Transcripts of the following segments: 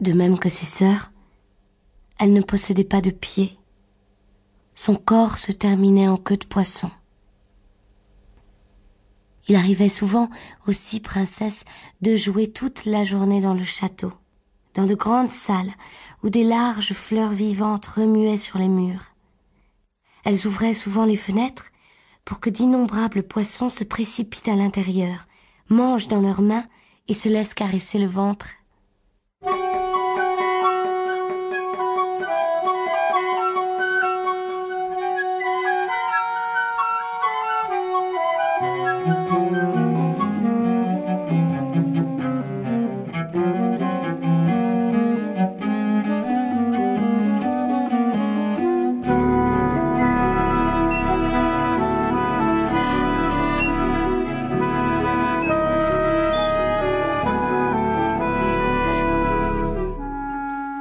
De même que ses sœurs, elle ne possédait pas de pieds. Son corps se terminait en queue de poisson. Il arrivait souvent aux six princesses de jouer toute la journée dans le château, dans de grandes salles où des larges fleurs vivantes remuaient sur les murs. Elles ouvraient souvent les fenêtres pour que d'innombrables poissons se précipitent à l'intérieur, mangent dans leurs mains et se laissent caresser le ventre.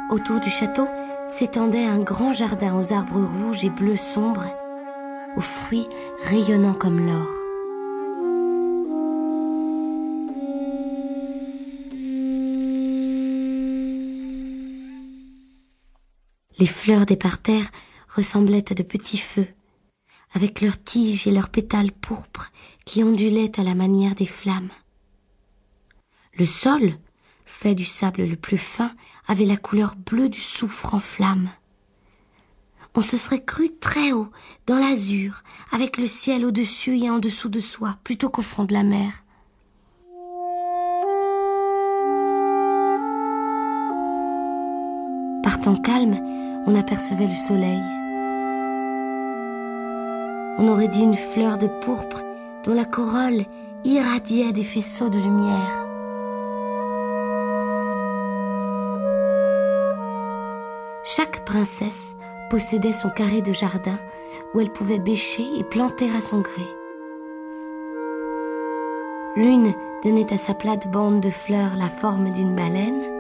Autour du château s'étendait un grand jardin aux arbres rouges et bleus sombres, aux fruits rayonnants comme l'or. Les fleurs des parterres ressemblaient à de petits feux, avec leurs tiges et leurs pétales pourpres qui ondulaient à la manière des flammes. Le sol, fait du sable le plus fin, avait la couleur bleue du soufre en flammes. On se serait cru très haut, dans l'azur, avec le ciel au-dessus et en dessous de soi, plutôt qu'au fond de la mer. Temps calme, on apercevait le soleil. On aurait dit une fleur de pourpre dont la corolle irradiait des faisceaux de lumière. Chaque princesse possédait son carré de jardin où elle pouvait bêcher et planter à son gré. L'une donnait à sa plate bande de fleurs la forme d'une baleine,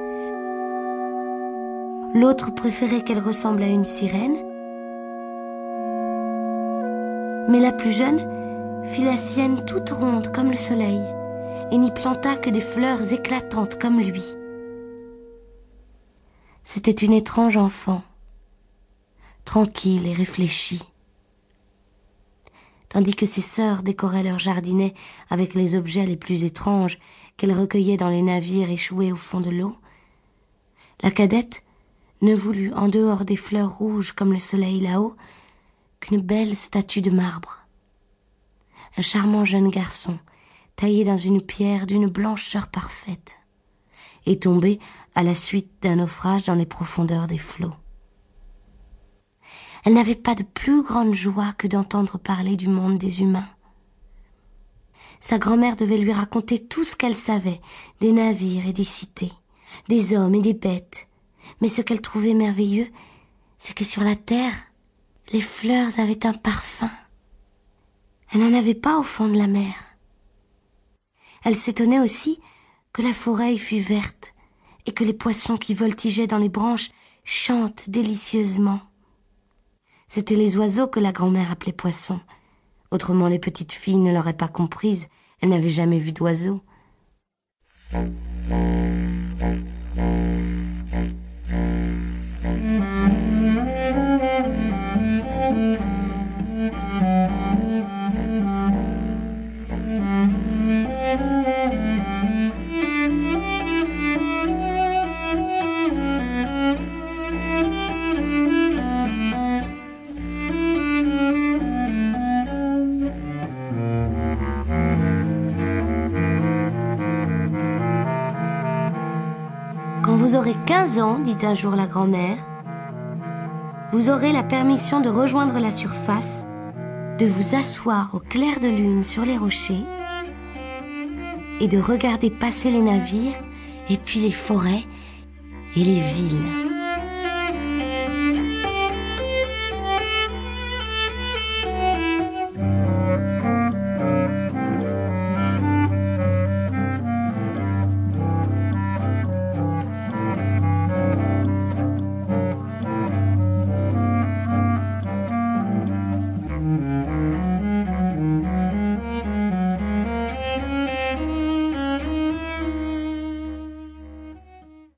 l'autre préférait qu'elle ressemble à une sirène, mais la plus jeune fit la sienne toute ronde comme le soleil et n'y planta que des fleurs éclatantes comme lui. C'était une étrange enfant, tranquille et réfléchie. Tandis que ses sœurs décoraient leur jardinet avec les objets les plus étranges qu'elles recueillaient dans les navires échoués au fond de l'eau, la cadette ne voulut, en dehors des fleurs rouges comme le soleil là-haut, qu'une belle statue de marbre. Un charmant jeune garçon, taillé dans une pierre d'une blancheur parfaite est tombée à la suite d'un naufrage dans les profondeurs des flots. Elle n'avait pas de plus grande joie que d'entendre parler du monde des humains. Sa grand-mère devait lui raconter tout ce qu'elle savait des navires et des cités, des hommes et des bêtes. Mais ce qu'elle trouvait merveilleux, c'est que sur la terre, les fleurs avaient un parfum. Elle n'en avait pas au fond de la mer. Elle s'étonnait aussi que la forêt fût verte et que les poissons qui voltigeaient dans les branches chantent délicieusement. C'étaient les oiseaux que la grand-mère appelait poissons. Autrement les petites filles ne l'auraient pas comprise, elles n'avaient jamais vu d'oiseaux. Quand vous aurez 15 ans, dit un jour la grand-mère, vous aurez la permission de rejoindre la surface, de vous asseoir au clair de lune sur les rochers et de regarder passer les navires et puis les forêts et les villes.